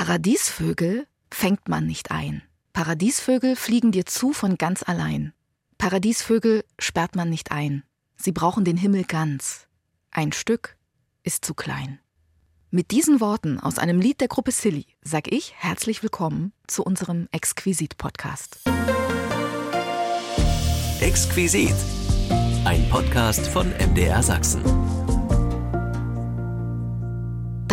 Paradiesvögel fängt man nicht ein. Paradiesvögel fliegen dir zu von ganz allein. Paradiesvögel sperrt man nicht ein. Sie brauchen den Himmel ganz. Ein Stück ist zu klein. Mit diesen Worten aus einem Lied der Gruppe Silly sag ich herzlich willkommen zu unserem Exquisit-Podcast. Exquisit. Ein Podcast von MDR Sachsen.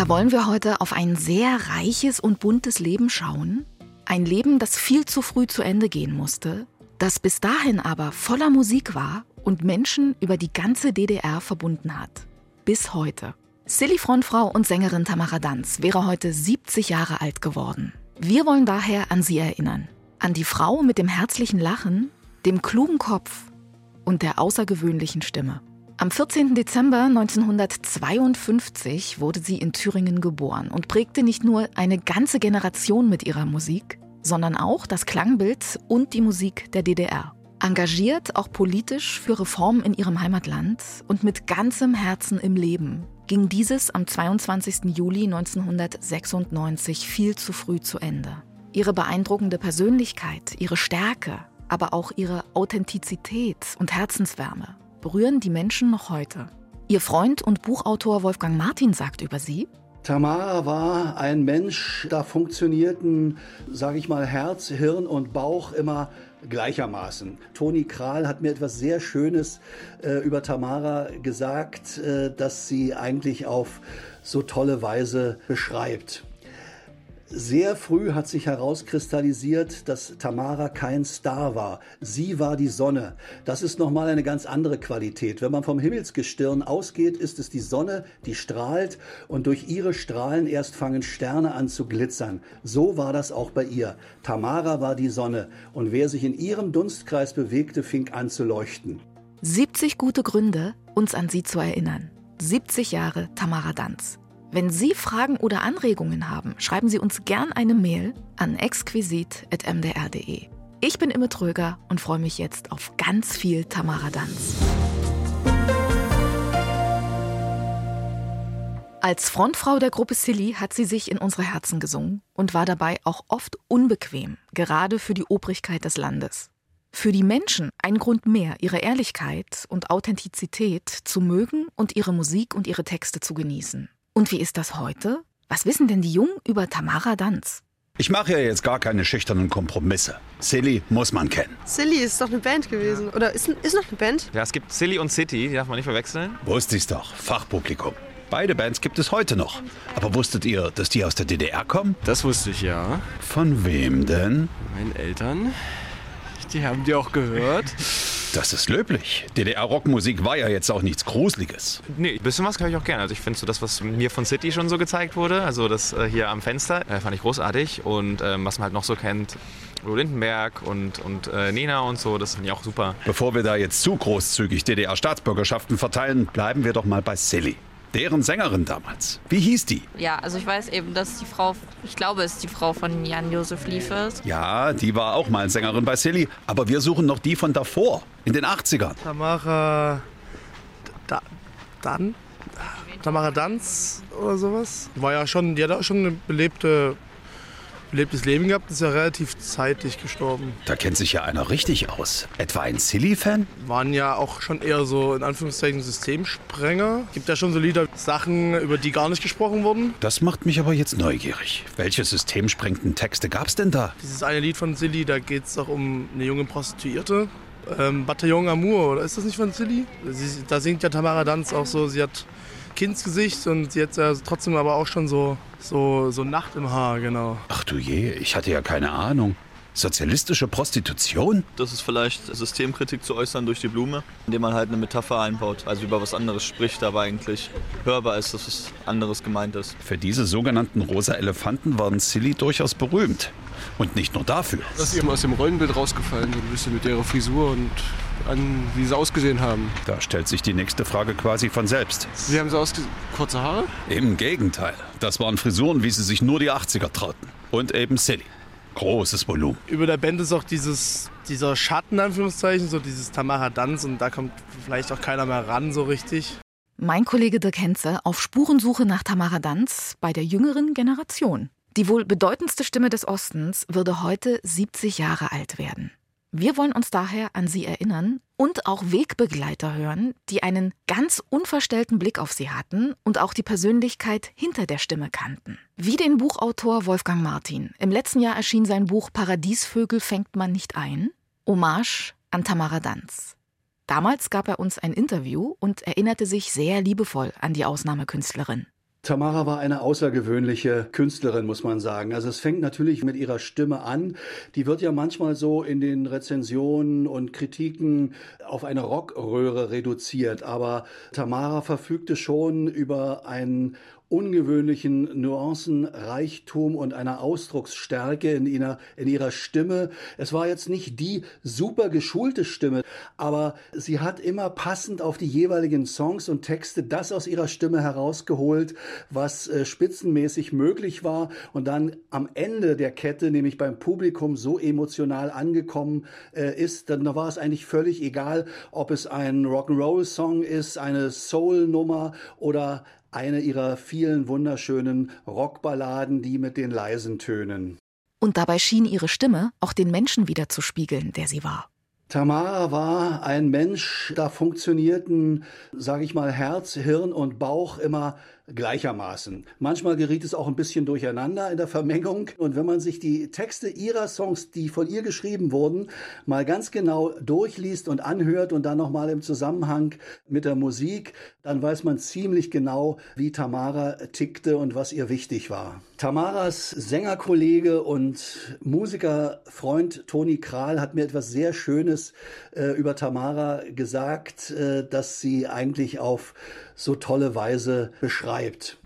Da wollen wir heute auf ein sehr reiches und buntes Leben schauen. Ein Leben, das viel zu früh zu Ende gehen musste, das bis dahin aber voller Musik war und Menschen über die ganze DDR verbunden hat. Bis heute. Silly Frontfrau und Sängerin Tamara Danz wäre heute 70 Jahre alt geworden. Wir wollen daher an sie erinnern. An die Frau mit dem herzlichen Lachen, dem klugen Kopf und der außergewöhnlichen Stimme. Am 14. Dezember 1952 wurde sie in Thüringen geboren und prägte nicht nur eine ganze Generation mit ihrer Musik, sondern auch das Klangbild und die Musik der DDR. Engagiert auch politisch für Reformen in ihrem Heimatland und mit ganzem Herzen im Leben ging dieses am 22. Juli 1996 viel zu früh zu Ende. Ihre beeindruckende Persönlichkeit, ihre Stärke, aber auch ihre Authentizität und Herzenswärme berühren die Menschen noch heute. Ihr Freund und Buchautor Wolfgang Martin sagt über sie, Tamara war ein Mensch, da funktionierten, sage ich mal, Herz, Hirn und Bauch immer gleichermaßen. Toni Kral hat mir etwas sehr Schönes äh, über Tamara gesagt, äh, das sie eigentlich auf so tolle Weise beschreibt. Sehr früh hat sich herauskristallisiert, dass Tamara kein Star war. Sie war die Sonne. Das ist nochmal eine ganz andere Qualität. Wenn man vom Himmelsgestirn ausgeht, ist es die Sonne, die strahlt und durch ihre Strahlen erst fangen Sterne an zu glitzern. So war das auch bei ihr. Tamara war die Sonne und wer sich in ihrem Dunstkreis bewegte, fing an zu leuchten. 70 gute Gründe, uns an sie zu erinnern. 70 Jahre Tamara Danz. Wenn Sie Fragen oder Anregungen haben, schreiben Sie uns gern eine Mail an exquisit.mdr.de. Ich bin Imme Tröger und freue mich jetzt auf ganz viel Tamara Danz. Als Frontfrau der Gruppe Silly hat sie sich in unsere Herzen gesungen und war dabei auch oft unbequem, gerade für die Obrigkeit des Landes. Für die Menschen ein Grund mehr, ihre Ehrlichkeit und Authentizität zu mögen und ihre Musik und ihre Texte zu genießen. Und wie ist das heute? Was wissen denn die Jungen über Tamara Danz? Ich mache ja jetzt gar keine schüchternen Kompromisse. Silly muss man kennen. Silly ist doch eine Band gewesen. Oder ist, ist noch eine Band? Ja, es gibt Silly und City, die darf man nicht verwechseln. Wusste ich's doch. Fachpublikum. Beide Bands gibt es heute noch. Aber wusstet ihr, dass die aus der DDR kommen? Das wusste ich ja. Von wem denn? Meinen Eltern. Die haben die auch gehört. Das ist löblich. DDR-Rockmusik war ja jetzt auch nichts Gruseliges. Nee, ein bisschen was höre ich auch gerne. Also ich finde so das, was mir von City schon so gezeigt wurde, also das äh, hier am Fenster, äh, fand ich großartig. Und ähm, was man halt noch so kennt, Udo Lindenberg und, und äh, Nena und so, das finde ich auch super. Bevor wir da jetzt zu großzügig DDR-Staatsbürgerschaften verteilen, bleiben wir doch mal bei Silly. Deren Sängerin damals. Wie hieß die? Ja, also ich weiß eben, dass die Frau, ich glaube, es ist die Frau von Jan-Josef Liefers. Ja, die war auch mal Sängerin bei Silly. Aber wir suchen noch die von davor, in den 80ern. Tamara. Da, dann? Tamara Danz oder sowas. War ja schon, die hat auch schon eine belebte belebtes Leben gehabt, ist ja relativ zeitig gestorben. Da kennt sich ja einer richtig aus. Etwa ein Silly-Fan? Waren ja auch schon eher so in Anführungszeichen Systemsprenger. Gibt ja schon so Lieder, Sachen, über die gar nicht gesprochen wurden. Das macht mich aber jetzt neugierig. Welche systemsprengenden Texte gab's denn da? Dieses eine Lied von Silly, da geht es doch um eine junge Prostituierte. Ähm, Bataillon Amour, oder ist das nicht von Silly? Sie, da singt ja Tamara Danz auch so, sie hat Kindsgesicht und jetzt ja trotzdem aber auch schon so, so, so Nacht im Haar, genau. Ach du je, ich hatte ja keine Ahnung. Sozialistische Prostitution? Das ist vielleicht Systemkritik zu äußern durch die Blume, indem man halt eine Metapher einbaut, also über was anderes spricht, aber eigentlich hörbar ist, dass was anderes gemeint ist. Für diese sogenannten rosa Elefanten waren Silly durchaus berühmt. Und nicht nur dafür. Das ist eben aus dem Rollenbild rausgefallen, so ein bisschen mit ihrer Frisur und an, wie sie ausgesehen haben. Da stellt sich die nächste Frage quasi von selbst. Wie haben sie ausgesehen? Kurze Haare? Im Gegenteil. Das waren Frisuren, wie sie sich nur die 80er trauten. Und eben Silly. Großes Volumen. Über der Band ist auch dieses, dieser Schatten, Anführungszeichen, so dieses Tamara Danz und da kommt vielleicht auch keiner mehr ran so richtig. Mein Kollege Dirk Henze auf Spurensuche nach Tamara Danz bei der jüngeren Generation. Die wohl bedeutendste Stimme des Ostens würde heute 70 Jahre alt werden. Wir wollen uns daher an sie erinnern und auch Wegbegleiter hören, die einen ganz unverstellten Blick auf sie hatten und auch die Persönlichkeit hinter der Stimme kannten. Wie den Buchautor Wolfgang Martin. Im letzten Jahr erschien sein Buch Paradiesvögel fängt man nicht ein. Hommage an Tamara Danz. Damals gab er uns ein Interview und erinnerte sich sehr liebevoll an die Ausnahmekünstlerin. Tamara war eine außergewöhnliche Künstlerin, muss man sagen. Also es fängt natürlich mit ihrer Stimme an. Die wird ja manchmal so in den Rezensionen und Kritiken auf eine Rockröhre reduziert. Aber Tamara verfügte schon über ein ungewöhnlichen Nuancenreichtum und einer Ausdrucksstärke in ihrer, in ihrer Stimme. Es war jetzt nicht die super geschulte Stimme, aber sie hat immer passend auf die jeweiligen Songs und Texte das aus ihrer Stimme herausgeholt, was äh, spitzenmäßig möglich war und dann am Ende der Kette, nämlich beim Publikum, so emotional angekommen äh, ist, dann war es eigentlich völlig egal, ob es ein Rock'n'Roll-Song ist, eine Soul-Nummer oder eine ihrer vielen wunderschönen Rockballaden, die mit den leisen Tönen. Und dabei schien ihre Stimme auch den Menschen wieder zu spiegeln, der sie war. Tamara war ein Mensch, da funktionierten, sage ich mal, Herz, Hirn und Bauch immer gleichermaßen. Manchmal geriet es auch ein bisschen durcheinander in der Vermengung. Und wenn man sich die Texte ihrer Songs, die von ihr geschrieben wurden, mal ganz genau durchliest und anhört und dann nochmal im Zusammenhang mit der Musik, dann weiß man ziemlich genau, wie Tamara tickte und was ihr wichtig war. Tamaras Sängerkollege und Musikerfreund Toni Kral hat mir etwas sehr Schönes äh, über Tamara gesagt, äh, dass sie eigentlich auf so tolle Weise beschreibt.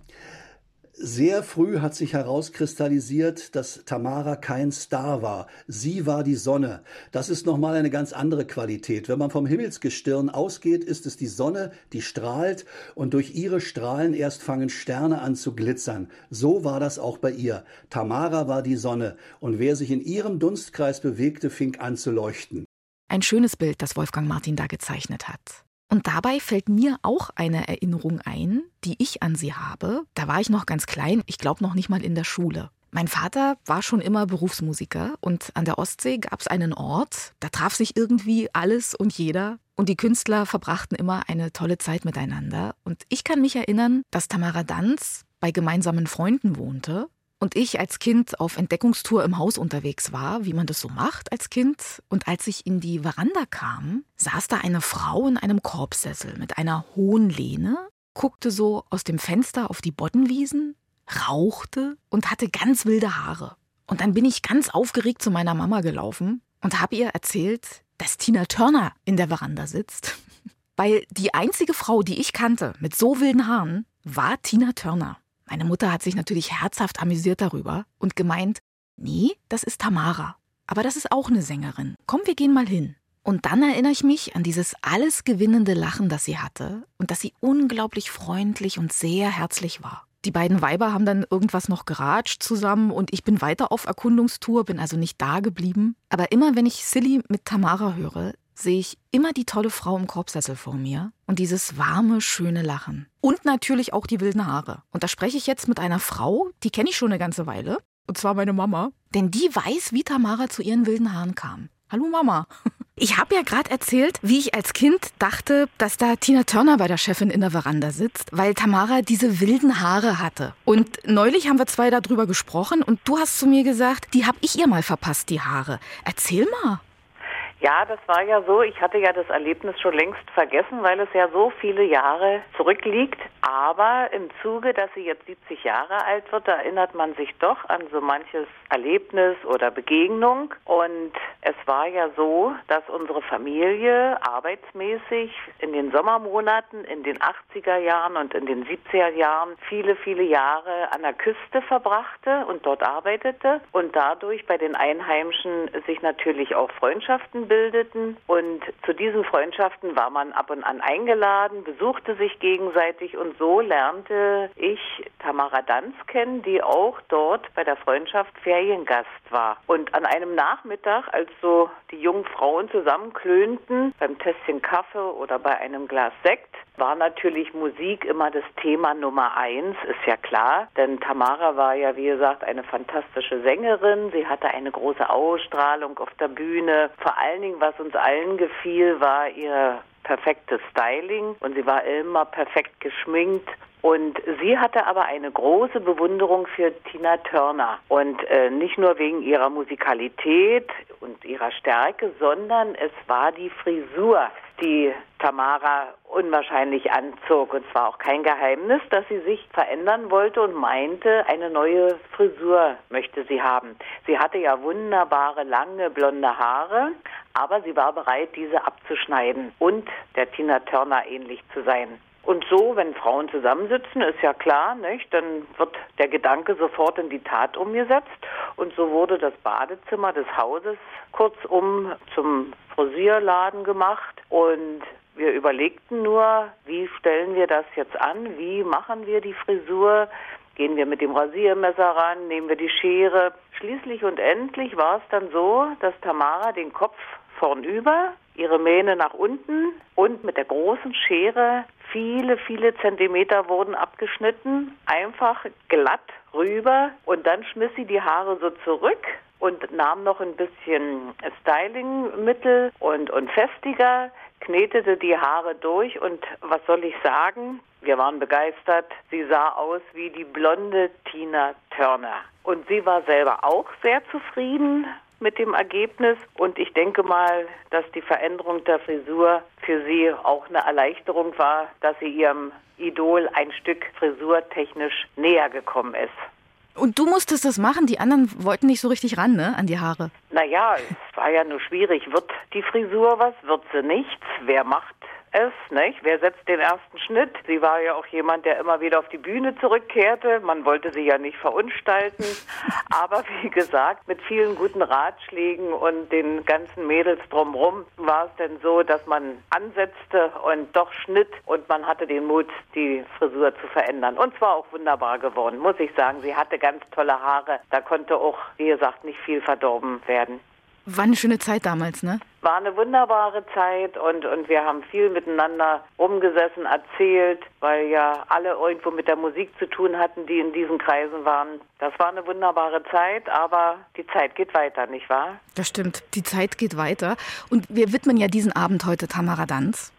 Sehr früh hat sich herauskristallisiert, dass Tamara kein Star war. Sie war die Sonne. Das ist nochmal eine ganz andere Qualität. Wenn man vom Himmelsgestirn ausgeht, ist es die Sonne, die strahlt und durch ihre Strahlen erst fangen Sterne an zu glitzern. So war das auch bei ihr. Tamara war die Sonne und wer sich in ihrem Dunstkreis bewegte, fing an zu leuchten. Ein schönes Bild, das Wolfgang Martin da gezeichnet hat. Und dabei fällt mir auch eine Erinnerung ein, die ich an sie habe. Da war ich noch ganz klein, ich glaube noch nicht mal in der Schule. Mein Vater war schon immer Berufsmusiker und an der Ostsee gab es einen Ort, da traf sich irgendwie alles und jeder und die Künstler verbrachten immer eine tolle Zeit miteinander. Und ich kann mich erinnern, dass Tamara Danz bei gemeinsamen Freunden wohnte und ich als Kind auf Entdeckungstour im Haus unterwegs war, wie man das so macht als Kind. Und als ich in die Veranda kam, saß da eine Frau in einem Korbsessel mit einer hohen Lehne, guckte so aus dem Fenster auf die Boddenwiesen, rauchte und hatte ganz wilde Haare. Und dann bin ich ganz aufgeregt zu meiner Mama gelaufen und habe ihr erzählt, dass Tina Turner in der Veranda sitzt. Weil die einzige Frau, die ich kannte mit so wilden Haaren, war Tina Turner. Meine Mutter hat sich natürlich herzhaft amüsiert darüber und gemeint, nee, das ist Tamara. Aber das ist auch eine Sängerin. Komm, wir gehen mal hin. Und dann erinnere ich mich an dieses alles gewinnende Lachen, das sie hatte und dass sie unglaublich freundlich und sehr herzlich war. Die beiden Weiber haben dann irgendwas noch geratscht zusammen und ich bin weiter auf Erkundungstour, bin also nicht da geblieben. Aber immer wenn ich Silly mit Tamara höre, sehe ich immer die tolle Frau im Korbsessel vor mir und dieses warme, schöne Lachen. Und natürlich auch die wilden Haare. Und da spreche ich jetzt mit einer Frau, die kenne ich schon eine ganze Weile. Und zwar meine Mama. Denn die weiß, wie Tamara zu ihren wilden Haaren kam. Hallo Mama. Ich habe ja gerade erzählt, wie ich als Kind dachte, dass da Tina Turner bei der Chefin in der Veranda sitzt, weil Tamara diese wilden Haare hatte. Und neulich haben wir zwei darüber gesprochen und du hast zu mir gesagt, die habe ich ihr mal verpasst, die Haare. Erzähl mal. Ja, das war ja so. Ich hatte ja das Erlebnis schon längst vergessen, weil es ja so viele Jahre zurückliegt. Aber im Zuge, dass sie jetzt 70 Jahre alt wird, erinnert man sich doch an so manches Erlebnis oder Begegnung. Und es war ja so, dass unsere Familie arbeitsmäßig in den Sommermonaten, in den 80er Jahren und in den 70er Jahren viele, viele Jahre an der Küste verbrachte und dort arbeitete und dadurch bei den Einheimischen sich natürlich auch Freundschaften bildeten. Und zu diesen Freundschaften war man ab und an eingeladen, besuchte sich gegenseitig und und so lernte ich Tamara Danz kennen, die auch dort bei der Freundschaft Feriengast war. Und an einem Nachmittag, als so die jungen Frauen zusammenklönten, beim Tässchen Kaffee oder bei einem Glas Sekt, war natürlich Musik immer das Thema Nummer eins, ist ja klar. Denn Tamara war ja, wie gesagt, eine fantastische Sängerin. Sie hatte eine große Ausstrahlung auf der Bühne. Vor allen Dingen, was uns allen gefiel, war ihr perfektes Styling und sie war immer perfekt geschminkt. Und sie hatte aber eine große Bewunderung für Tina Turner. Und äh, nicht nur wegen ihrer Musikalität und ihrer Stärke, sondern es war die Frisur, die Tamara unwahrscheinlich anzog. Und zwar auch kein Geheimnis, dass sie sich verändern wollte und meinte, eine neue Frisur möchte sie haben. Sie hatte ja wunderbare, lange, blonde Haare, aber sie war bereit, diese abzuschneiden und der Tina Turner ähnlich zu sein. Und so, wenn Frauen zusammensitzen, ist ja klar, nicht? Dann wird der Gedanke sofort in die Tat umgesetzt. Und so wurde das Badezimmer des Hauses kurzum zum Frisierladen gemacht. Und wir überlegten nur, wie stellen wir das jetzt an? Wie machen wir die Frisur? Gehen wir mit dem Rasiermesser ran? Nehmen wir die Schere? Schließlich und endlich war es dann so, dass Tamara den Kopf vornüber, ihre Mähne nach unten und mit der großen Schere viele, viele Zentimeter wurden abgeschnitten, einfach glatt rüber und dann schmiss sie die Haare so zurück und nahm noch ein bisschen Stylingmittel und, und Festiger, knetete die Haare durch und was soll ich sagen? Wir waren begeistert. Sie sah aus wie die blonde Tina Turner. Und sie war selber auch sehr zufrieden mit dem Ergebnis. Und ich denke mal, dass die Veränderung der Frisur für sie auch eine Erleichterung war, dass sie ihrem Idol ein Stück frisurtechnisch näher gekommen ist. Und du musstest das machen, die anderen wollten nicht so richtig ran, ne, an die Haare. Naja, es war ja nur schwierig. Wird die Frisur was, wird sie nichts? Wer macht es, nicht? Wer setzt den ersten Schnitt? Sie war ja auch jemand, der immer wieder auf die Bühne zurückkehrte. Man wollte sie ja nicht verunstalten. Aber wie gesagt, mit vielen guten Ratschlägen und den ganzen Mädels drumherum war es denn so, dass man ansetzte und doch schnitt und man hatte den Mut, die Frisur zu verändern. Und zwar auch wunderbar geworden, muss ich sagen. Sie hatte ganz tolle Haare. Da konnte auch, wie gesagt, nicht viel verdorben werden. War eine schöne Zeit damals, ne? War eine wunderbare Zeit und, und wir haben viel miteinander rumgesessen, erzählt, weil ja alle irgendwo mit der Musik zu tun hatten, die in diesen Kreisen waren. Das war eine wunderbare Zeit, aber die Zeit geht weiter, nicht wahr? Das stimmt, die Zeit geht weiter. Und wir widmen ja diesen Abend heute Tamara Danz.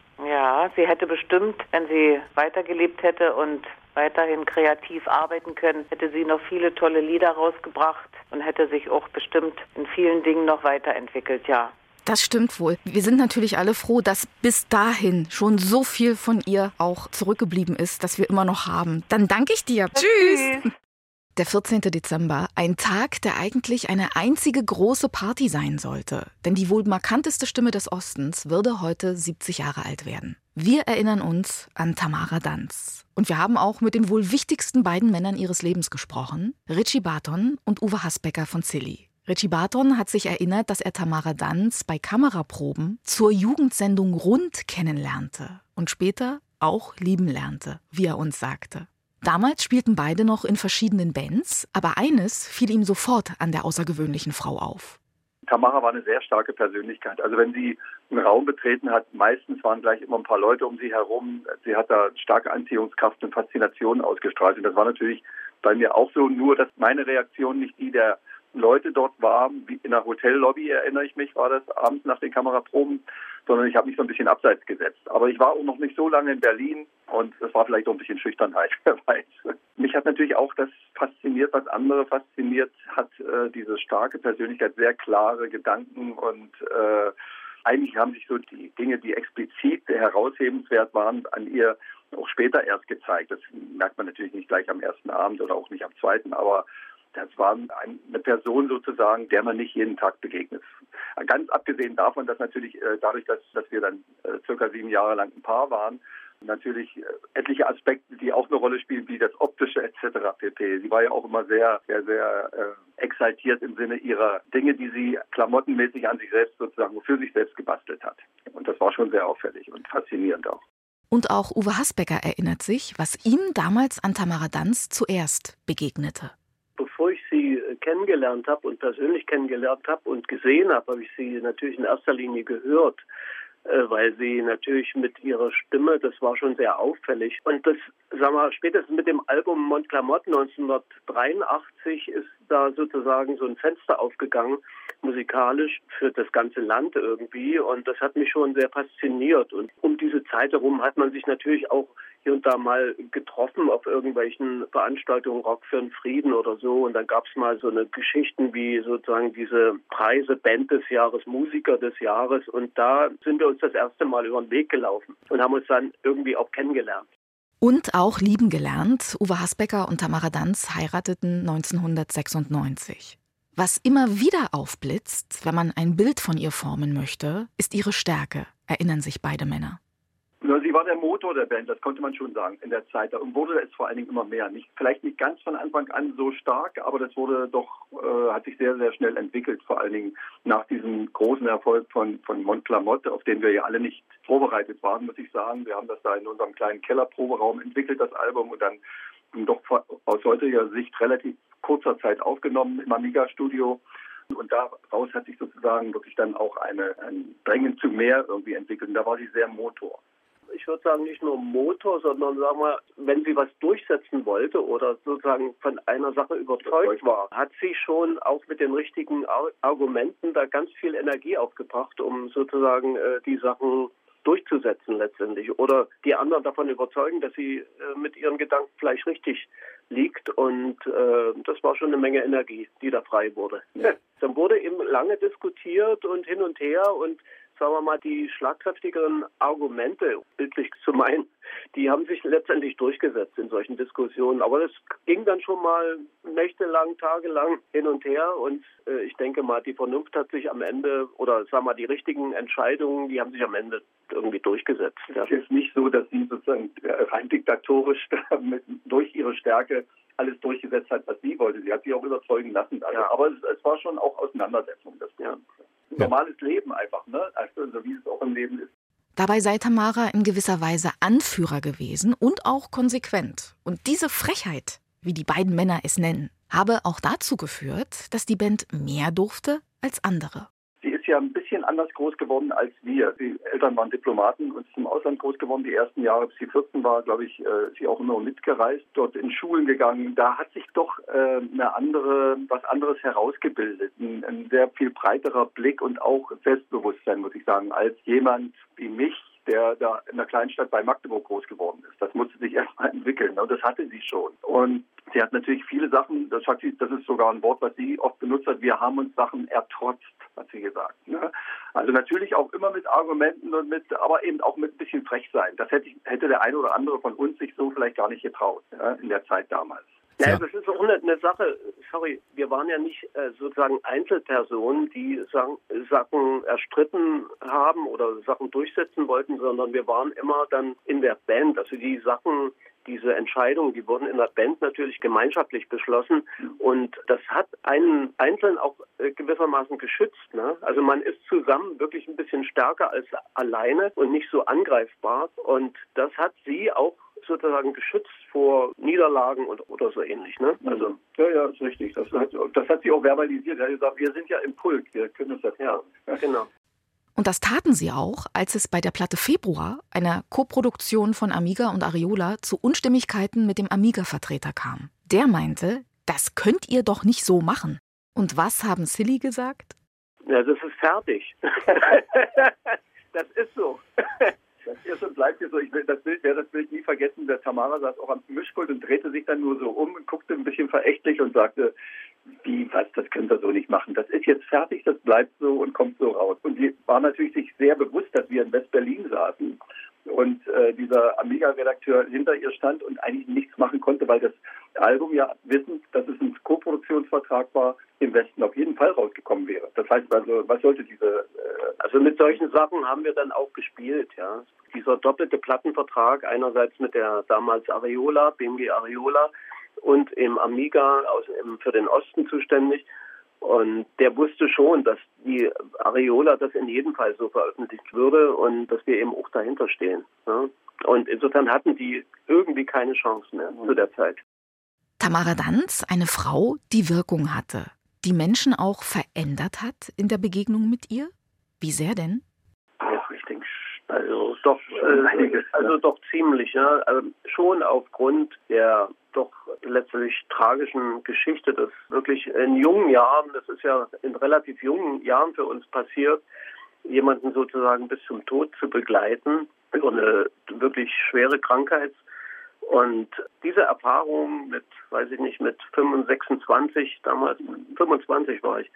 Ja, sie hätte bestimmt, wenn sie weitergelebt hätte und weiterhin kreativ arbeiten können, hätte sie noch viele tolle Lieder rausgebracht und hätte sich auch bestimmt in vielen Dingen noch weiterentwickelt, ja. Das stimmt wohl. Wir sind natürlich alle froh, dass bis dahin schon so viel von ihr auch zurückgeblieben ist, dass wir immer noch haben. Dann danke ich dir. Tschüss. Der 14. Dezember, ein Tag, der eigentlich eine einzige große Party sein sollte. Denn die wohl markanteste Stimme des Ostens würde heute 70 Jahre alt werden. Wir erinnern uns an Tamara Danz. Und wir haben auch mit den wohl wichtigsten beiden Männern ihres Lebens gesprochen, Richie Barton und Uwe Hasbecker von Silly. Richie Barton hat sich erinnert, dass er Tamara Danz bei Kameraproben zur Jugendsendung Rund kennenlernte und später auch lieben lernte, wie er uns sagte. Damals spielten beide noch in verschiedenen Bands, aber eines fiel ihm sofort an der außergewöhnlichen Frau auf. Tamara war eine sehr starke Persönlichkeit. Also wenn sie einen Raum betreten hat, meistens waren gleich immer ein paar Leute um sie herum. Sie hat da starke Anziehungskraft und Faszination ausgestrahlt. Und das war natürlich bei mir auch so, nur dass meine Reaktion nicht die der Leute dort war, wie in der Hotellobby, erinnere ich mich, war das abends nach den Kameraproben, sondern ich habe mich so ein bisschen abseits gesetzt. Aber ich war auch noch nicht so lange in Berlin und es war vielleicht auch ein bisschen Schüchternheit, wer weiß. Mich hat natürlich auch das fasziniert, was andere fasziniert hat, äh, diese starke Persönlichkeit, sehr klare Gedanken und äh, eigentlich haben sich so die Dinge, die explizit heraushebenswert waren, an ihr auch später erst gezeigt. Das merkt man natürlich nicht gleich am ersten Abend oder auch nicht am zweiten, aber das war eine Person sozusagen, der man nicht jeden Tag begegnet. Ganz abgesehen davon, dass natürlich äh, dadurch, dass, dass wir dann äh, circa sieben Jahre lang ein Paar waren, natürlich äh, etliche Aspekte, die auch eine Rolle spielen, wie das optische etc. pp. Sie war ja auch immer sehr, sehr, sehr äh, exaltiert im Sinne ihrer Dinge, die sie klamottenmäßig an sich selbst sozusagen für sich selbst gebastelt hat. Und das war schon sehr auffällig und faszinierend auch. Und auch Uwe Hasbecker erinnert sich, was ihm damals an Tamara Danz zuerst begegnete. Bevor ich sie kennengelernt habe und persönlich kennengelernt habe und gesehen habe, habe ich sie natürlich in erster Linie gehört. Äh, weil sie natürlich mit ihrer Stimme, das war schon sehr auffällig. Und das, sagen wir, spätestens mit dem Album Montclamotte 1983 ist da sozusagen so ein Fenster aufgegangen, musikalisch für das ganze Land irgendwie. Und das hat mich schon sehr fasziniert. Und um diese Zeit herum hat man sich natürlich auch hier und da mal getroffen auf irgendwelchen Veranstaltungen, Rock für den Frieden oder so. Und dann gab es mal so eine Geschichten wie sozusagen diese Preise Band des Jahres, Musiker des Jahres. Und da sind wir uns das erste Mal über den Weg gelaufen und haben uns dann irgendwie auch kennengelernt. Und auch lieben gelernt. Uwe Hasbecker und Tamara Danz heirateten 1996. Was immer wieder aufblitzt, wenn man ein Bild von ihr formen möchte, ist ihre Stärke, erinnern sich beide Männer. Sie war der Motor der Band, das konnte man schon sagen in der Zeit. Und wurde es vor allen Dingen immer mehr. Nicht, vielleicht nicht ganz von Anfang an so stark, aber das wurde doch, äh, hat sich sehr, sehr schnell entwickelt. Vor allen Dingen nach diesem großen Erfolg von, von Montclamotte, auf den wir ja alle nicht vorbereitet waren, muss ich sagen. Wir haben das da in unserem kleinen Kellerproberaum entwickelt, das Album, und dann doch aus heutiger Sicht relativ kurzer Zeit aufgenommen im Amiga-Studio. Und daraus hat sich sozusagen wirklich dann auch eine, ein Drängen zu mehr irgendwie entwickelt. Und da war sie sehr Motor ich würde sagen, nicht nur Motor, sondern sagen wir, wenn sie was durchsetzen wollte oder sozusagen von einer Sache überzeugt war, hat sie schon auch mit den richtigen Argumenten da ganz viel Energie aufgebracht, um sozusagen äh, die Sachen durchzusetzen letztendlich oder die anderen davon überzeugen, dass sie äh, mit ihren Gedanken vielleicht richtig liegt und äh, das war schon eine Menge Energie, die da frei wurde. Ja. Dann wurde eben lange diskutiert und hin und her und sagen wir mal, die schlagkräftigeren Argumente, bildlich zu meinen, die haben sich letztendlich durchgesetzt in solchen Diskussionen. Aber das ging dann schon mal nächtelang, tagelang hin und her. Und äh, ich denke mal, die Vernunft hat sich am Ende, oder sagen wir mal, die richtigen Entscheidungen, die haben sich am Ende irgendwie durchgesetzt. Ja. Es ist nicht so, dass sie sozusagen äh, rein diktatorisch mit, durch ihre Stärke alles durchgesetzt hat, was sie wollte. Sie hat sich auch überzeugen lassen. Also, ja. Aber es, es, war schon auch Auseinandersetzung. Das ja normales Leben einfach, ne? Also so wie es auch im Leben ist. Dabei sei Tamara in gewisser Weise Anführer gewesen und auch konsequent. Und diese Frechheit, wie die beiden Männer es nennen, habe auch dazu geführt, dass die Band mehr durfte als andere ja ein bisschen anders groß geworden als wir. Die Eltern waren Diplomaten und ist im Ausland groß geworden. Die ersten Jahre, bis sie 14 war, glaube ich, äh, sie auch immer mitgereist, dort in Schulen gegangen. Da hat sich doch äh, eine andere, was anderes herausgebildet. Ein, ein sehr viel breiterer Blick und auch Selbstbewusstsein, muss ich sagen, als jemand wie mich, der da in der Kleinstadt bei Magdeburg groß geworden ist. Das musste sich erstmal entwickeln und das hatte sie schon. Und sie hat natürlich viele Sachen, das, hat sie, das ist sogar ein Wort, was sie oft benutzt hat, wir haben uns Sachen ertrotzt, hat sie gesagt. Ne? Also natürlich auch immer mit Argumenten und mit, aber eben auch mit ein bisschen Frechsein. Das hätte, hätte der eine oder andere von uns sich so vielleicht gar nicht getraut ja, in der Zeit damals. Ja, das ist auch eine, eine, Sache, sorry, wir waren ja nicht äh, sozusagen Einzelpersonen, die Sachen, Sachen erstritten haben oder Sachen durchsetzen wollten, sondern wir waren immer dann in der Band. Also die Sachen, diese Entscheidungen, die wurden in der Band natürlich gemeinschaftlich beschlossen und das hat einen Einzelnen auch äh, gewissermaßen geschützt. Ne? Also man ist zusammen wirklich ein bisschen stärker als alleine und nicht so angreifbar und das hat sie auch sozusagen geschützt vor Niederlagen und, oder so ähnlich. Ne? Also ja, ja, ist richtig. Das hat, das hat sie auch verbalisiert. Er hat gesagt, wir sind ja im Pulk, wir können das ja. ja. Genau. Und das taten sie auch, als es bei der Platte Februar, einer Koproduktion von Amiga und Ariola, zu Unstimmigkeiten mit dem Amiga-Vertreter kam. Der meinte, das könnt ihr doch nicht so machen. Und was haben Silly gesagt? Ja, das ist fertig. das ist so. Das ist und bleibt hier so. Ich will, das Bild, werde das Bild nie vergessen. Der Tamara saß auch am Mischpult und drehte sich dann nur so um und guckte ein bisschen verächtlich und sagte, wie, was, das könnt ihr so nicht machen. Das ist jetzt fertig, das bleibt so und kommt so raus. Und sie war natürlich sich sehr bewusst, dass wir in West-Berlin saßen und äh, dieser Amiga-Redakteur hinter ihr stand und eigentlich nichts machen konnte, weil das Album ja wissend, dass es ein Co-Produktionsvertrag war, im Westen auf jeden Fall rausgekommen wäre. Das heißt also, was sollte diese... Also mit solchen Sachen haben wir dann auch gespielt, ja. Dieser doppelte Plattenvertrag, einerseits mit der damals Areola, BMG Areola und im Amiga aus, für den Osten zuständig Und der wusste schon, dass die Areola das in jedem Fall so veröffentlicht würde und dass wir eben auch dahinter stehen. Ja. Und insofern hatten die irgendwie keine Chance mehr zu der Zeit. Tamara Danz, eine Frau, die Wirkung hatte, die Menschen auch verändert hat in der Begegnung mit ihr? Wie sehr denn? Ja, ich denke, also doch, äh, also doch ziemlich, ja. Also schon aufgrund der doch letztlich tragischen Geschichte, dass wirklich in jungen Jahren, das ist ja in relativ jungen Jahren für uns passiert, jemanden sozusagen bis zum Tod zu begleiten über eine wirklich schwere Krankheit. Und diese Erfahrung mit, weiß ich nicht, mit 25, 26, damals 25 war ich,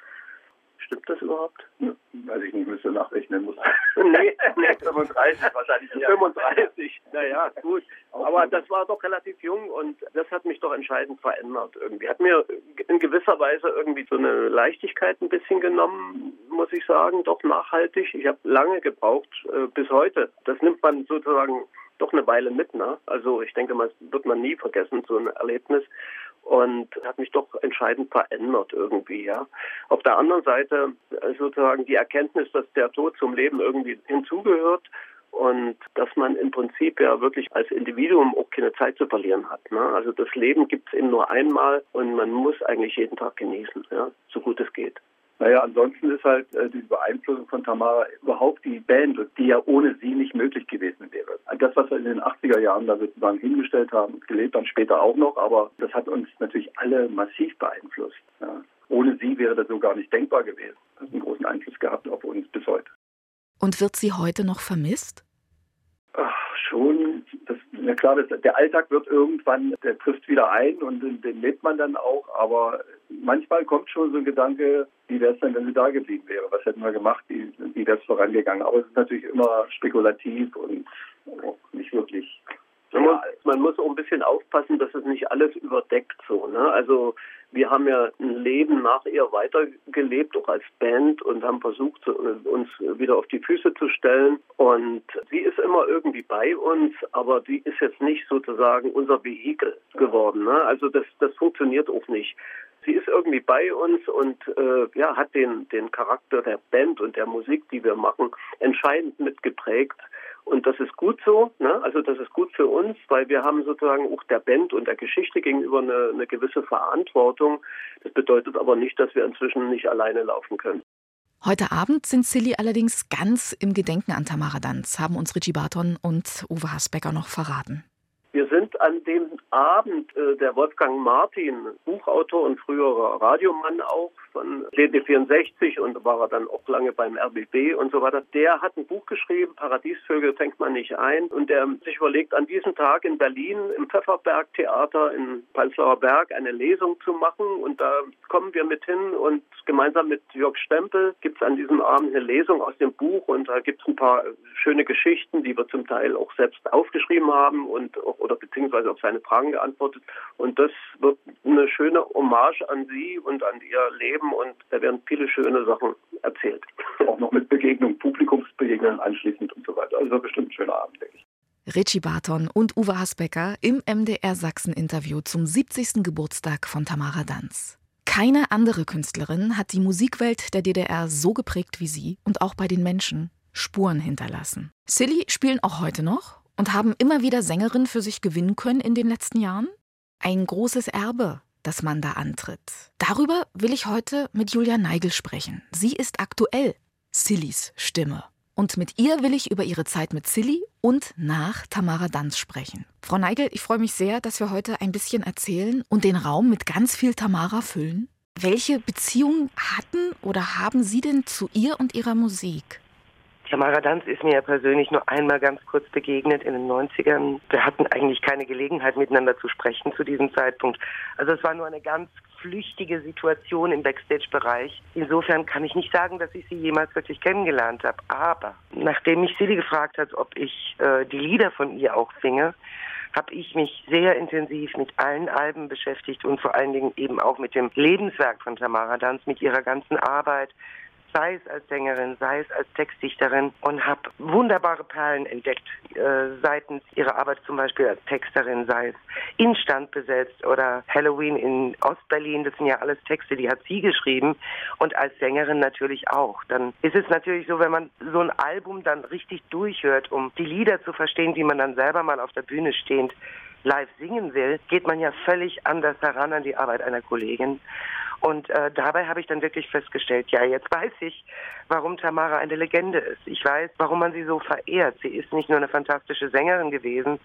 Stimmt das überhaupt? Ja, weiß ich nicht, müsste nachrechnen muss. nee, nee, 35 wahrscheinlich. Ja. 35, naja, gut. Aber das war doch relativ jung und das hat mich doch entscheidend verändert irgendwie. Hat mir in gewisser Weise irgendwie so eine Leichtigkeit ein bisschen genommen, muss ich sagen, doch nachhaltig. Ich habe lange gebraucht, äh, bis heute. Das nimmt man sozusagen doch eine Weile mit. Ne? Also ich denke, das wird man nie vergessen, so ein Erlebnis und hat mich doch entscheidend verändert irgendwie, ja. Auf der anderen Seite äh, sozusagen die Erkenntnis, dass der Tod zum Leben irgendwie hinzugehört und dass man im Prinzip ja wirklich als Individuum auch keine Zeit zu verlieren hat. Ne? Also das Leben gibt es eben nur einmal und man muss eigentlich jeden Tag genießen, ja, so gut es geht. Naja, ansonsten ist halt äh, die Beeinflussung von Tamara überhaupt die Band, die ja ohne sie nicht möglich gewesen wäre. Das, was wir in den 80er Jahren da sozusagen hingestellt haben, gelebt dann später auch noch, aber das hat uns natürlich alle massiv beeinflusst. Ja. Ohne sie wäre das so gar nicht denkbar gewesen. Das hat einen großen Einfluss gehabt auf uns bis heute. Und wird sie heute noch vermisst? Ach, schon. Das, na klar, das, der Alltag wird irgendwann, der trifft wieder ein und den, den lebt man dann auch, aber manchmal kommt schon so ein Gedanke, wie wäre es denn, wenn sie da geblieben wäre? Was hätten wir gemacht? Wie, wie wäre es vorangegangen? Aber es ist natürlich immer spekulativ und nicht wirklich. Man muss, man muss auch ein bisschen aufpassen, dass es nicht alles überdeckt so. Ne? Also wir haben ja ein Leben nach ihr weitergelebt, auch als Band und haben versucht, uns wieder auf die Füße zu stellen. Und sie ist immer irgendwie bei uns, aber die ist jetzt nicht sozusagen unser Vehikel geworden. Ne? Also das, das funktioniert auch nicht sie ist irgendwie bei uns und äh, ja, hat den, den Charakter der Band und der Musik, die wir machen, entscheidend mitgeprägt. Und das ist gut so, ne? also das ist gut für uns, weil wir haben sozusagen auch der Band und der Geschichte gegenüber eine, eine gewisse Verantwortung. Das bedeutet aber nicht, dass wir inzwischen nicht alleine laufen können. Heute Abend sind Silly allerdings ganz im Gedenken an Tamara Danz, haben uns Richie Barton und Uwe Hasbecker noch verraten. Wir sind an dem Abend äh, der Wolfgang Martin, Buchautor und früherer Radiomann auch von DD64 und war er dann auch lange beim RBB und so weiter. Der hat ein Buch geschrieben, Paradiesvögel fängt man nicht ein und der sich überlegt, an diesem Tag in Berlin im Pfefferberg Theater in Prenzlauer Berg eine Lesung zu machen und da kommen wir mit hin und gemeinsam mit Jörg Stempel gibt es an diesem Abend eine Lesung aus dem Buch und da gibt es ein paar schöne Geschichten, die wir zum Teil auch selbst aufgeschrieben haben und auch oder beziehungsweise auf seine Fragen geantwortet. Und das wird eine schöne Hommage an Sie und an Ihr Leben und da werden viele schöne Sachen erzählt. Auch noch mit Begegnung, Publikumsbegegnungen anschließend und so weiter. Also bestimmt ein schöner Abend, denke ich. Richie Barton und Uwe Hasbecker im MDR Sachsen-Interview zum 70. Geburtstag von Tamara Danz. Keine andere Künstlerin hat die Musikwelt der DDR so geprägt wie sie und auch bei den Menschen Spuren hinterlassen. Silly spielen auch heute noch und haben immer wieder Sängerinnen für sich gewinnen können in den letzten Jahren? Ein großes Erbe, das man da antritt. Darüber will ich heute mit Julia Neigel sprechen. Sie ist aktuell Sillys Stimme. Und mit ihr will ich über ihre Zeit mit Silly und nach Tamara Danz sprechen. Frau Neigel, ich freue mich sehr, dass wir heute ein bisschen erzählen und den Raum mit ganz viel Tamara füllen. Welche Beziehungen hatten oder haben Sie denn zu ihr und ihrer Musik? Tamara Danz ist mir ja persönlich nur einmal ganz kurz begegnet in den 90ern. Wir hatten eigentlich keine Gelegenheit, miteinander zu sprechen zu diesem Zeitpunkt. Also es war nur eine ganz flüchtige Situation im Backstage-Bereich. Insofern kann ich nicht sagen, dass ich sie jemals wirklich kennengelernt habe. Aber nachdem mich Silly gefragt hat, ob ich äh, die Lieder von ihr auch singe, habe ich mich sehr intensiv mit allen Alben beschäftigt und vor allen Dingen eben auch mit dem Lebenswerk von Tamara Danz, mit ihrer ganzen Arbeit, sei es als Sängerin, sei es als Textdichterin und habe wunderbare Perlen entdeckt, äh, seitens ihrer Arbeit zum Beispiel als Texterin, sei es Instand besetzt oder Halloween in Ostberlin, das sind ja alles Texte, die hat sie geschrieben und als Sängerin natürlich auch. Dann ist es natürlich so, wenn man so ein Album dann richtig durchhört, um die Lieder zu verstehen, die man dann selber mal auf der Bühne stehend live singen will, geht man ja völlig anders heran an die Arbeit einer Kollegin. Und äh, dabei habe ich dann wirklich festgestellt, ja, jetzt weiß ich, warum Tamara eine Legende ist. Ich weiß, warum man sie so verehrt. Sie ist nicht nur eine fantastische Sängerin gewesen,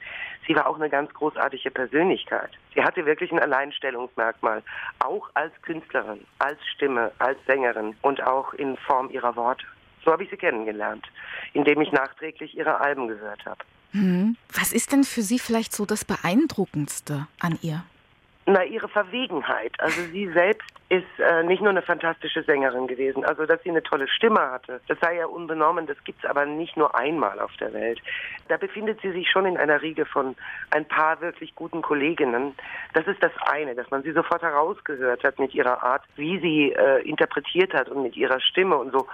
sie war auch eine ganz großartige Persönlichkeit. Sie hatte wirklich ein Alleinstellungsmerkmal, auch als Künstlerin, als Stimme, als Sängerin und auch in Form ihrer Worte. So habe ich sie kennengelernt, indem ich nachträglich ihre Alben gehört habe. Hm. Was ist denn für Sie vielleicht so das Beeindruckendste an ihr? Na, ihre Verwegenheit. Also sie selbst ist äh, nicht nur eine fantastische Sängerin gewesen, also dass sie eine tolle Stimme hatte, das sei ja unbenommen, das gibt's aber nicht nur einmal auf der Welt. Da befindet sie sich schon in einer Riege von ein paar wirklich guten Kolleginnen. Das ist das eine, dass man sie sofort herausgehört hat mit ihrer Art, wie sie äh, interpretiert hat und mit ihrer Stimme und so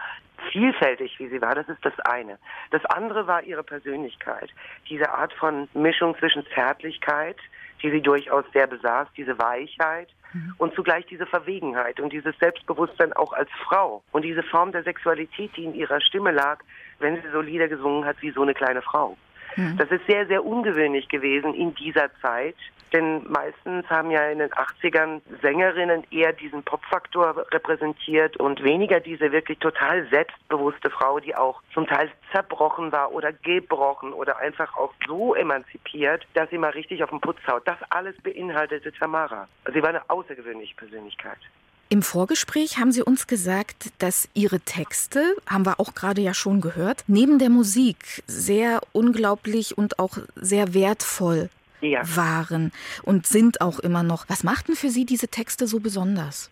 vielfältig wie sie war, das ist das eine. Das andere war ihre Persönlichkeit, diese Art von Mischung zwischen Zärtlichkeit, die sie durchaus sehr besaß, diese Weichheit mhm. und zugleich diese Verwegenheit und dieses Selbstbewusstsein auch als Frau und diese Form der Sexualität, die in ihrer Stimme lag, wenn sie so Lieder gesungen hat wie so eine kleine Frau. Mhm. Das ist sehr, sehr ungewöhnlich gewesen in dieser Zeit. Denn meistens haben ja in den 80ern Sängerinnen eher diesen Popfaktor repräsentiert und weniger diese wirklich total selbstbewusste Frau, die auch zum Teil zerbrochen war oder gebrochen oder einfach auch so emanzipiert, dass sie mal richtig auf den Putz haut. Das alles beinhaltete Tamara. Sie war eine außergewöhnliche Persönlichkeit. Im Vorgespräch haben Sie uns gesagt, dass Ihre Texte, haben wir auch gerade ja schon gehört, neben der Musik sehr unglaublich und auch sehr wertvoll ja. waren und sind auch immer noch. Was machten für Sie diese Texte so besonders?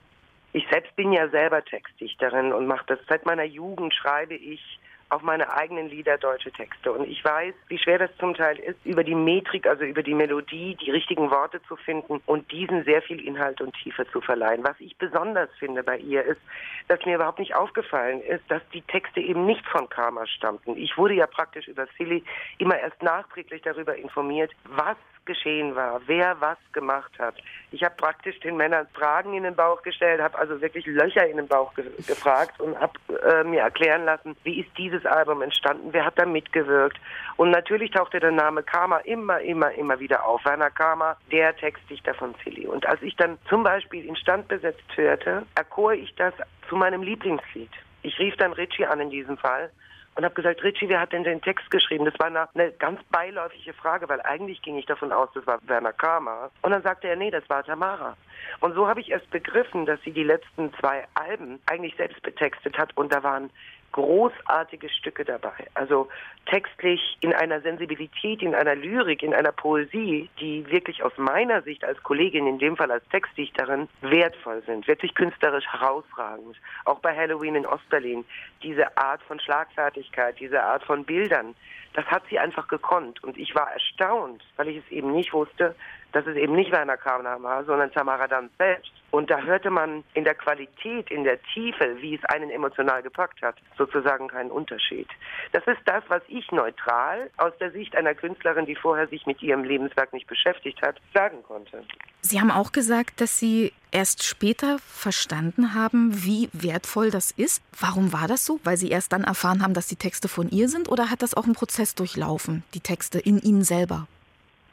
Ich selbst bin ja selber Textdichterin und mache das seit meiner Jugend, schreibe ich auf meine eigenen Lieder deutsche Texte. Und ich weiß, wie schwer das zum Teil ist, über die Metrik, also über die Melodie, die richtigen Worte zu finden und diesen sehr viel Inhalt und Tiefe zu verleihen. Was ich besonders finde bei ihr ist, dass mir überhaupt nicht aufgefallen ist, dass die Texte eben nicht von Karma stammten. Ich wurde ja praktisch über Silly immer erst nachträglich darüber informiert, was geschehen war, wer was gemacht hat. Ich habe praktisch den Männern Fragen in den Bauch gestellt, habe also wirklich Löcher in den Bauch ge gefragt und habe äh, mir erklären lassen, wie ist dieses Album entstanden, wer hat da mitgewirkt. Und natürlich tauchte der Name Karma immer, immer, immer wieder auf. Werner Karma, der Textdichter von Silly. Und als ich dann zum Beispiel Instand besetzt hörte, erkor ich das zu meinem Lieblingslied. Ich rief dann Richie an in diesem Fall und habe gesagt, Richie, wer hat denn den Text geschrieben? Das war eine, eine, ganz beiläufige Frage, weil eigentlich ging ich davon aus, das war Werner Kramer. Und dann sagte er, nee, das war Tamara. Und so habe ich erst begriffen, dass sie die letzten zwei Alben eigentlich selbst betextet hat und da waren großartige Stücke dabei. Also textlich in einer Sensibilität, in einer Lyrik, in einer Poesie, die wirklich aus meiner Sicht als Kollegin, in dem Fall als Textdichterin, wertvoll sind, wirklich künstlerisch herausragend. Auch bei Halloween in Ostberlin, diese Art von Schlagfertigkeit, diese Art von Bildern, das hat sie einfach gekonnt. Und ich war erstaunt, weil ich es eben nicht wusste, dass es eben nicht Werner Kramner war, sondern Tamara Danz selbst. Und da hörte man in der Qualität, in der Tiefe, wie es einen emotional gepackt hat, sozusagen keinen Unterschied. Das ist das, was ich neutral aus der Sicht einer Künstlerin, die vorher sich mit ihrem Lebenswerk nicht beschäftigt hat, sagen konnte. Sie haben auch gesagt, dass Sie erst später verstanden haben, wie wertvoll das ist. Warum war das so? Weil Sie erst dann erfahren haben, dass die Texte von ihr sind? Oder hat das auch einen Prozess durchlaufen, die Texte in Ihnen selber?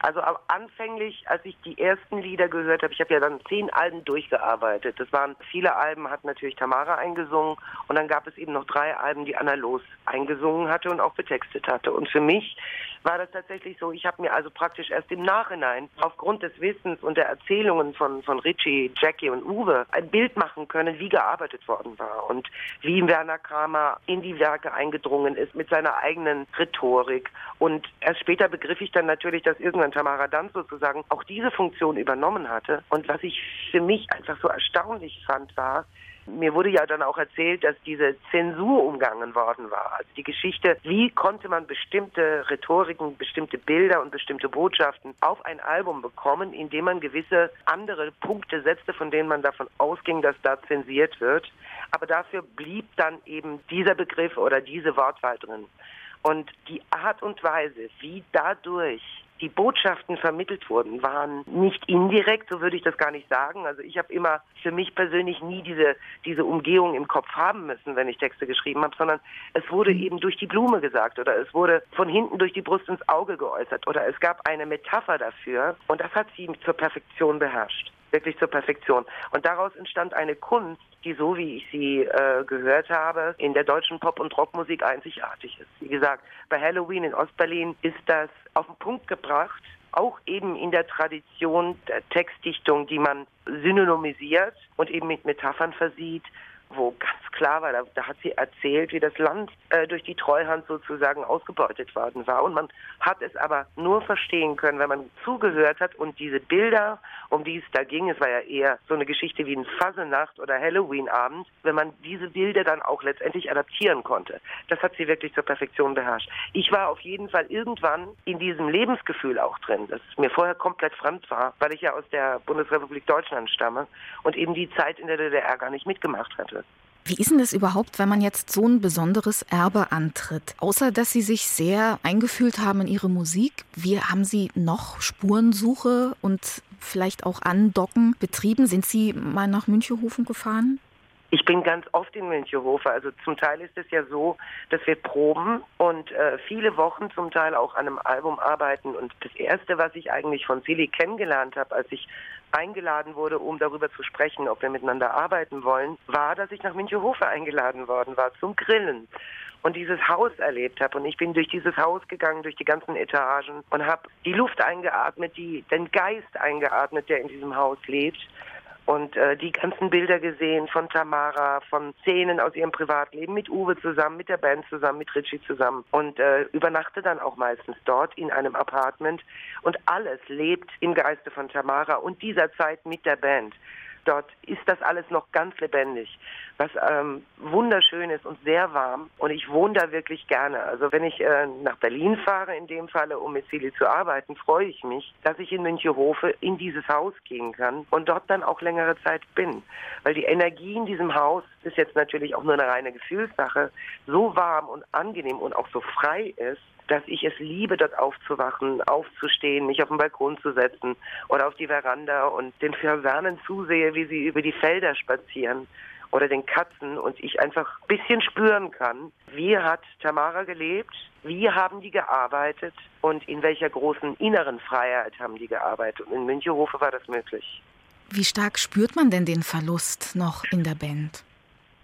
Also anfänglich, als ich die ersten Lieder gehört habe, ich habe ja dann zehn Alben durchgearbeitet. Das waren viele Alben, hat natürlich Tamara eingesungen und dann gab es eben noch drei Alben, die Anna Los eingesungen hatte und auch betextet hatte. Und für mich war das tatsächlich so, ich habe mir also praktisch erst im Nachhinein aufgrund des Wissens und der Erzählungen von, von Richie, Jackie und Uwe ein Bild machen können, wie gearbeitet worden war und wie Werner Kramer in die Werke eingedrungen ist mit seiner eigenen Rhetorik. Und erst später begriff ich dann natürlich, dass irgendwann Tamara Danz sozusagen auch diese Funktion übernommen hatte. Und was ich für mich einfach so erstaunlich fand, war, Mir wurde ja dann auch erzählt, dass diese Zensur umgangen worden war. Also die Geschichte, wie konnte man bestimmte Rhetoriken, bestimmte Bilder und bestimmte Botschaften auf ein Album bekommen, indem man gewisse andere Punkte setzte, von denen man davon ausging, dass da zensiert wird. Aber dafür blieb dann eben dieser Begriff oder diese Wortwahl drin. Und die Art und Weise, wie dadurch die Botschaften vermittelt wurden, waren nicht indirekt, so würde ich das gar nicht sagen. Also ich habe immer für mich persönlich nie diese, diese Umgehung im Kopf haben müssen, wenn ich Texte geschrieben habe, sondern es wurde eben durch die Blume gesagt oder es wurde von hinten durch die Brust ins Auge geäußert oder es gab eine Metapher dafür und das hat sie zur Perfektion beherrscht wirklich zur Perfektion. Und daraus entstand eine Kunst, die so wie ich sie äh, gehört habe, in der deutschen Pop- und Rockmusik einzigartig ist. Wie gesagt, bei Halloween in Ostberlin ist das auf den Punkt gebracht, auch eben in der Tradition der Textdichtung, die man synonymisiert und eben mit Metaphern versieht, wo ganz klar war, da, da, hat sie erzählt, wie das Land äh, durch die Treuhand sozusagen ausgebeutet worden war. Und man hat es aber nur verstehen können, wenn man zugehört hat und diese Bilder, um die es da ging, es war ja eher so eine Geschichte wie ein Fasenacht oder Halloween-Abend, wenn man diese Bilder dann auch letztendlich adaptieren konnte. Das hat sie wirklich zur Perfektion beherrscht. Ich war auf jeden Fall irgendwann in diesem Lebensgefühl auch drin, das mir vorher komplett fremd war, weil ich ja aus der Bundesrepublik Deutschland stamme und eben die Zeit in der DDR gar nicht mitgemacht hatte. Wie ist denn das überhaupt, wenn man jetzt so ein besonderes Erbe antritt? Außer dass Sie sich sehr eingefühlt haben in Ihre Musik, wie haben Sie noch Spurensuche und vielleicht auch Andocken betrieben? Sind Sie mal nach Münchehofen gefahren? Ich bin ganz oft in Münchehofen. Also zum Teil ist es ja so, dass wir proben und äh, viele Wochen zum Teil auch an einem Album arbeiten. Und das Erste, was ich eigentlich von Silly kennengelernt habe, als ich eingeladen wurde, um darüber zu sprechen, ob wir miteinander arbeiten wollen, war, dass ich nach Münchehofe eingeladen worden war zum Grillen und dieses Haus erlebt habe. Und ich bin durch dieses Haus gegangen, durch die ganzen Etagen und habe die Luft eingeatmet, die, den Geist eingeatmet, der in diesem Haus lebt und äh, die ganzen Bilder gesehen von Tamara, von Szenen aus ihrem Privatleben mit Uwe zusammen, mit der Band zusammen, mit Richie zusammen und äh, übernachte dann auch meistens dort in einem Apartment und alles lebt im Geiste von Tamara und dieser Zeit mit der Band. Dort ist das alles noch ganz lebendig, was ähm, wunderschön ist und sehr warm. Und ich wohne da wirklich gerne. Also wenn ich äh, nach Berlin fahre, in dem Falle, um mit Silly zu arbeiten, freue ich mich, dass ich in Münchehofe in dieses Haus gehen kann und dort dann auch längere Zeit bin. Weil die Energie in diesem Haus ist jetzt natürlich auch nur eine reine Gefühlssache, so warm und angenehm und auch so frei ist, dass ich es liebe, dort aufzuwachen, aufzustehen, mich auf den Balkon zu setzen oder auf die Veranda und den Fasanen zusehe, wie sie über die Felder spazieren oder den Katzen und ich einfach ein bisschen spüren kann, wie hat Tamara gelebt, wie haben die gearbeitet und in welcher großen inneren Freiheit haben die gearbeitet. Und in Münchehofe war das möglich. Wie stark spürt man denn den Verlust noch in der Band?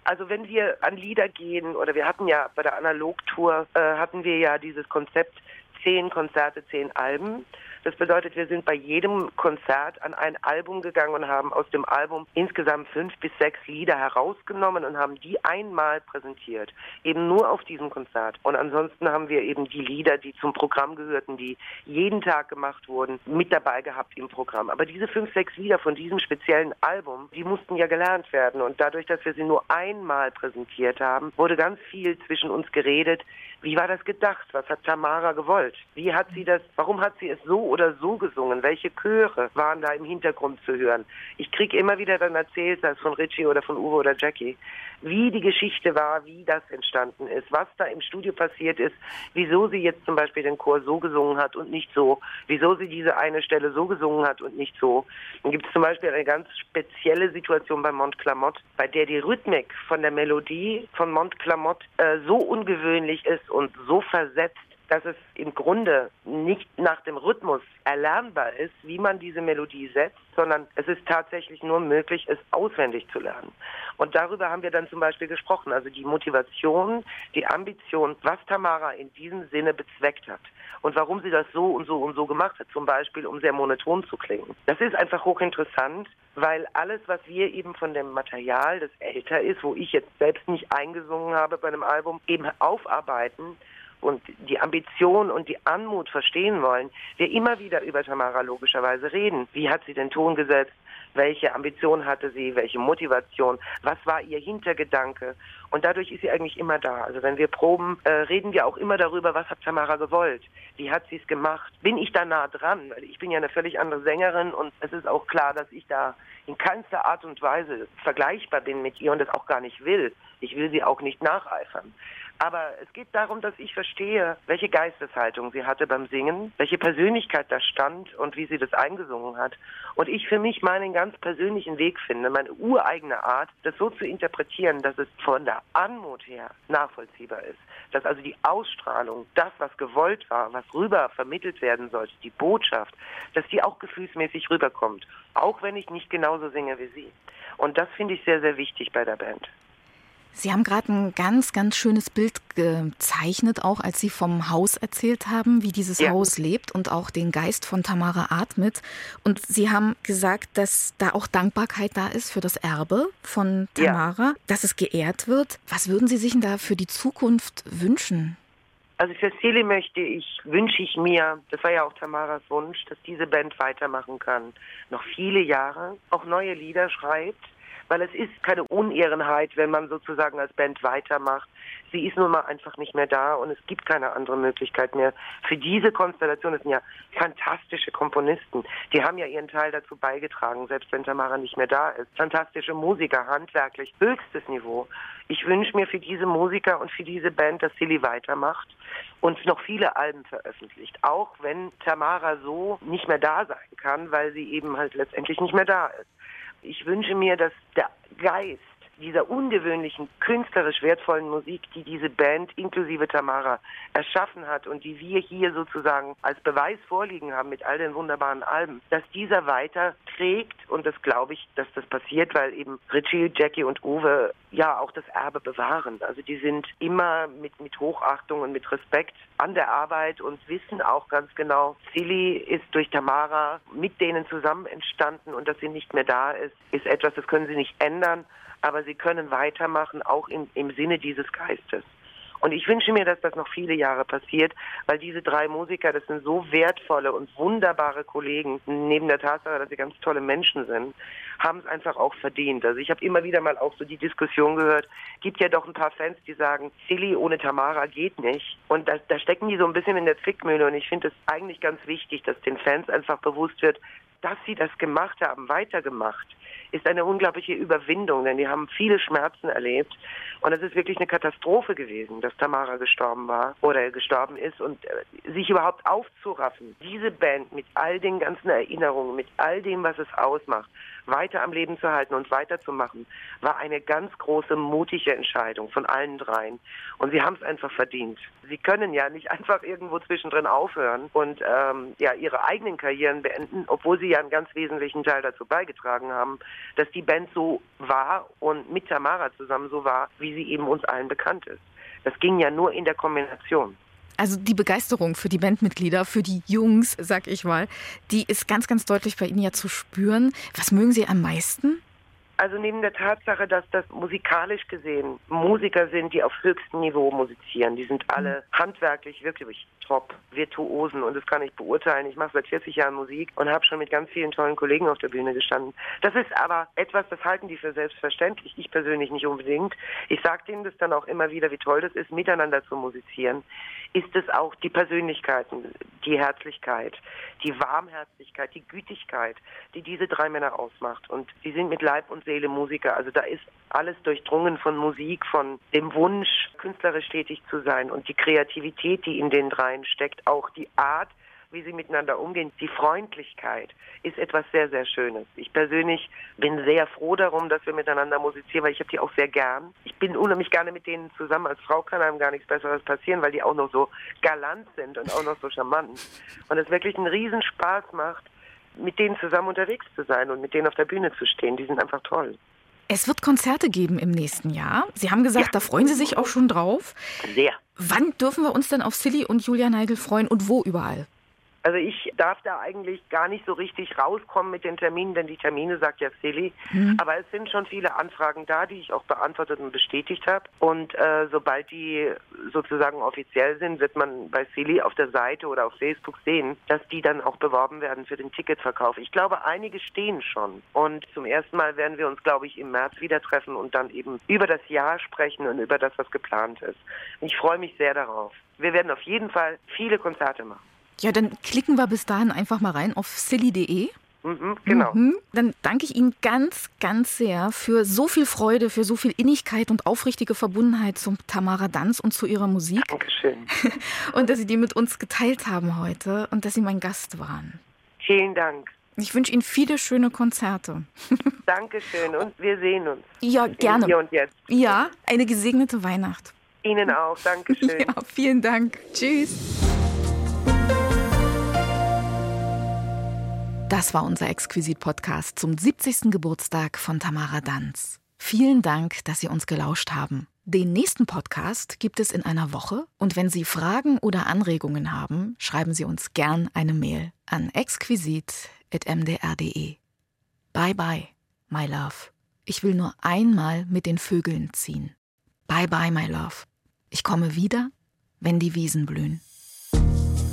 Also wenn wir an Lieder gehen, oder wir hatten ja bei der Analogtour, äh, hatten wir ja dieses Konzept zehn Konzerte, zehn Alben. Das bedeutet, wir sind bei jedem Konzert an ein Album gegangen und haben aus dem Album insgesamt fünf bis sechs Lieder herausgenommen und haben die einmal präsentiert. Eben nur auf diesem Konzert. Und ansonsten haben wir eben die Lieder, die zum Programm gehörten, die jeden Tag gemacht wurden, mit dabei gehabt im Programm. Aber diese fünf, sechs Lieder von diesem speziellen Album, die mussten ja gelernt werden. Und dadurch, dass wir sie nur einmal präsentiert haben, wurde ganz viel zwischen uns geredet. Wie war das gedacht? Was hat Tamara gewollt? Wie hat sie das, warum hat sie es so oder so gesungen? Welche Chöre waren da im Hintergrund zu hören? Ich kriege immer wieder dann erzählt, das von Richie oder von Uwe oder Jackie, wie die Geschichte war, wie das entstanden ist, was da im Studio passiert ist, wieso sie jetzt zum Beispiel den Chor so gesungen hat und nicht so, wieso sie diese eine Stelle so gesungen hat und nicht so. Dann gibt es zum Beispiel eine ganz spezielle Situation bei Montclamotte, bei der die Rhythmik von der Melodie von Montclamotte äh, so ungewöhnlich ist und so versetzt, dass es im Grunde nicht nach dem Rhythmus erlernbar ist, wie man diese Melodie setzt, sondern es ist tatsächlich nur möglich, es auswendig zu lernen. Und darüber haben wir dann zum Beispiel gesprochen, also die Motivation, die Ambition, was Tamara in diesem Sinne bezweckt hat und warum sie das so und so und so gemacht hat, zum Beispiel um sehr monoton zu klingen. Das ist einfach hochinteressant, weil alles, was wir eben von dem Material, das älter ist, wo ich jetzt selbst nicht eingesungen habe bei einem Album, eben aufarbeiten, und die Ambition und die Anmut verstehen wollen, wir immer wieder über Tamara logischerweise reden. Wie hat sie den Ton gesetzt? Welche Ambition hatte sie? Welche Motivation? Was war ihr Hintergedanke? Und dadurch ist sie eigentlich immer da. Also wenn wir proben, äh, reden wir auch immer darüber, was hat Tamara gewollt? Wie hat sie es gemacht? Bin ich da nah dran? Weil ich bin ja eine völlig andere Sängerin und es ist auch klar, dass ich da in keinster Art und Weise vergleichbar bin mit ihr und das auch gar nicht will. Ich will sie auch nicht nacheifern. Aber es geht darum, dass ich verstehe, welche Geisteshaltung sie hatte beim Singen, welche Persönlichkeit da stand und wie sie das eingesungen hat. Und ich für mich meinen ganz persönlichen Weg finde, meine ureigene Art, das so zu interpretieren, dass es von der Anmut her nachvollziehbar ist. Dass also die Ausstrahlung, das, was gewollt war, was rüber vermittelt werden sollte, die Botschaft, dass die auch gefühlsmäßig rüberkommt. Auch wenn ich nicht genauso singe wie sie. Und das finde ich sehr, sehr wichtig bei der Band. Sie haben gerade ein ganz, ganz schönes Bild gezeichnet, auch als Sie vom Haus erzählt haben, wie dieses ja. Haus lebt und auch den Geist von Tamara atmet. Und Sie haben gesagt, dass da auch Dankbarkeit da ist für das Erbe von Tamara, ja. dass es geehrt wird. Was würden Sie sich denn da für die Zukunft wünschen? Also für Silly möchte ich, wünsche ich mir, das war ja auch Tamaras Wunsch, dass diese Band weitermachen kann. Noch viele Jahre, auch neue Lieder schreibt weil es ist keine Unehrenheit, wenn man sozusagen als Band weitermacht. Sie ist nun mal einfach nicht mehr da und es gibt keine andere Möglichkeit mehr. Für diese Konstellation, das sind ja fantastische Komponisten, die haben ja ihren Teil dazu beigetragen, selbst wenn Tamara nicht mehr da ist. Fantastische Musiker, handwerklich, höchstes Niveau. Ich wünsche mir für diese Musiker und für diese Band, dass Silly weitermacht und noch viele Alben veröffentlicht, auch wenn Tamara so nicht mehr da sein kann, weil sie eben halt letztendlich nicht mehr da ist. Ich wünsche mir, dass der Geist dieser ungewöhnlichen, künstlerisch wertvollen Musik, die diese Band inklusive Tamara erschaffen hat und die wir hier sozusagen als Beweis vorliegen haben mit all den wunderbaren Alben, dass dieser weiter trägt und das glaube ich, dass das passiert, weil eben Richie, Jackie und Uwe ja auch das Erbe bewahren. Also die sind immer mit, mit Hochachtung und mit Respekt an der Arbeit und wissen auch ganz genau, Silly ist durch Tamara mit denen zusammen entstanden und dass sie nicht mehr da ist, ist etwas, das können sie nicht ändern, aber sie können weitermachen, auch im, im Sinne dieses Geistes. Und ich wünsche mir, dass das noch viele Jahre passiert, weil diese drei Musiker, das sind so wertvolle und wunderbare Kollegen, neben der Tatsache, dass sie ganz tolle Menschen sind, haben es einfach auch verdient. Also ich habe immer wieder mal auch so die Diskussion gehört, gibt ja doch ein paar Fans, die sagen, Silly ohne Tamara geht nicht. Und da, da stecken die so ein bisschen in der Zwickmühle und ich finde es eigentlich ganz wichtig, dass den Fans einfach bewusst wird, dass sie das gemacht haben, weitergemacht ist eine unglaubliche Überwindung, denn die haben viele Schmerzen erlebt. Und es ist wirklich eine Katastrophe gewesen, dass Tamara gestorben war oder gestorben ist und äh, sich überhaupt aufzuraffen, diese Band mit all den ganzen Erinnerungen, mit all dem, was es ausmacht, weiter am Leben zu halten und weiterzumachen, war eine ganz große, mutige Entscheidung von allen dreien. Und sie haben es einfach verdient. Sie können ja nicht einfach irgendwo zwischendrin aufhören und ähm, ja ihre eigenen Karrieren beenden, obwohl sie ja einen ganz wesentlichen Teil dazu beigetragen haben, dass die Band so war und mit Tamara zusammen so war, wie sie eben uns allen bekannt ist. Das ging ja nur in der Kombination. Also die Begeisterung für die Bandmitglieder, für die Jungs, sag ich mal, die ist ganz, ganz deutlich bei Ihnen ja zu spüren. Was mögen Sie am meisten? Also neben der Tatsache, dass das musikalisch gesehen Musiker sind, die auf höchstem Niveau musizieren, die sind alle handwerklich wirklich top, Virtuosen und das kann ich beurteilen. Ich mache seit 40 Jahren Musik und habe schon mit ganz vielen tollen Kollegen auf der Bühne gestanden. Das ist aber etwas, das halten die für selbstverständlich. Ich persönlich nicht unbedingt. Ich sage denen das dann auch immer wieder, wie toll das ist, miteinander zu musizieren. Ist es auch die Persönlichkeiten, die Herzlichkeit, die Warmherzigkeit, die Gütigkeit, die diese drei Männer ausmacht. Und sie sind mit Leib und Seele Musiker. Also da ist alles durchdrungen von Musik, von dem Wunsch, künstlerisch tätig zu sein und die Kreativität, die in den dreien steckt, auch die Art, wie sie miteinander umgehen. Die Freundlichkeit ist etwas sehr, sehr Schönes. Ich persönlich bin sehr froh darum, dass wir miteinander musizieren, weil ich habe die auch sehr gern. Ich bin unheimlich gerne mit denen zusammen. Als Frau kann einem gar nichts Besseres passieren, weil die auch noch so galant sind und auch noch so charmant. Und es wirklich einen Riesenspaß macht, mit denen zusammen unterwegs zu sein und mit denen auf der Bühne zu stehen. Die sind einfach toll. Es wird Konzerte geben im nächsten Jahr. Sie haben gesagt, ja. da freuen Sie sich auch schon drauf. Sehr. Wann dürfen wir uns denn auf Silly und Julia Neigel freuen und wo überall? Also ich darf da eigentlich gar nicht so richtig rauskommen mit den Terminen, denn die Termine sagt ja Silly. Mhm. Aber es sind schon viele Anfragen da, die ich auch beantwortet und bestätigt habe. Und äh, sobald die sozusagen offiziell sind, wird man bei Silly auf der Seite oder auf Facebook sehen, dass die dann auch beworben werden für den Ticketverkauf. Ich glaube, einige stehen schon. Und zum ersten Mal werden wir uns, glaube ich, im März wieder treffen und dann eben über das Jahr sprechen und über das, was geplant ist. Ich freue mich sehr darauf. Wir werden auf jeden Fall viele Konzerte machen. Ja, dann klicken wir bis dahin einfach mal rein auf silly.de. Mhm, genau. Mhm. Dann danke ich Ihnen ganz, ganz sehr für so viel Freude, für so viel Innigkeit und aufrichtige Verbundenheit zum Tamara Danz und zu ihrer Musik. Dankeschön. Und dass Sie die mit uns geteilt haben heute und dass Sie mein Gast waren. Vielen Dank. Ich wünsche Ihnen viele schöne Konzerte. Dankeschön und wir sehen uns. Ja, gerne. Hier und jetzt. Ja, eine gesegnete Weihnacht. Ihnen auch. Dankeschön. Ja, vielen Dank. Tschüss. Das war unser Exquisit-Podcast zum 70. Geburtstag von Tamara Danz. Vielen Dank, dass Sie uns gelauscht haben. Den nächsten Podcast gibt es in einer Woche und wenn Sie Fragen oder Anregungen haben, schreiben Sie uns gern eine Mail an exquisit.mdr.de. Bye bye, my love. Ich will nur einmal mit den Vögeln ziehen. Bye bye, my love. Ich komme wieder, wenn die Wiesen blühen.